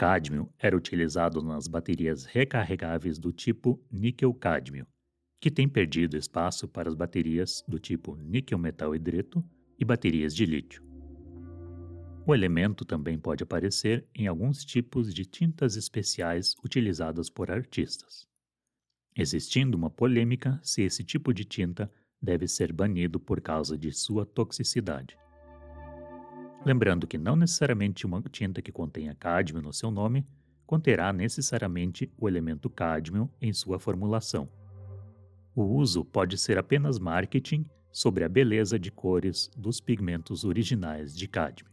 cádmio era utilizado nas baterias recarregáveis do tipo níquel-cádmio, que tem perdido espaço para as baterias do tipo níquel-metal hidreto e baterias de lítio. O elemento também pode aparecer em alguns tipos de tintas especiais utilizadas por artistas, existindo uma polêmica se esse tipo de tinta deve ser banido por causa de sua toxicidade. Lembrando que não necessariamente uma tinta que contenha cádmio no seu nome conterá necessariamente o elemento cádmio em sua formulação. O uso pode ser apenas marketing sobre a beleza de cores dos pigmentos originais de cádmio.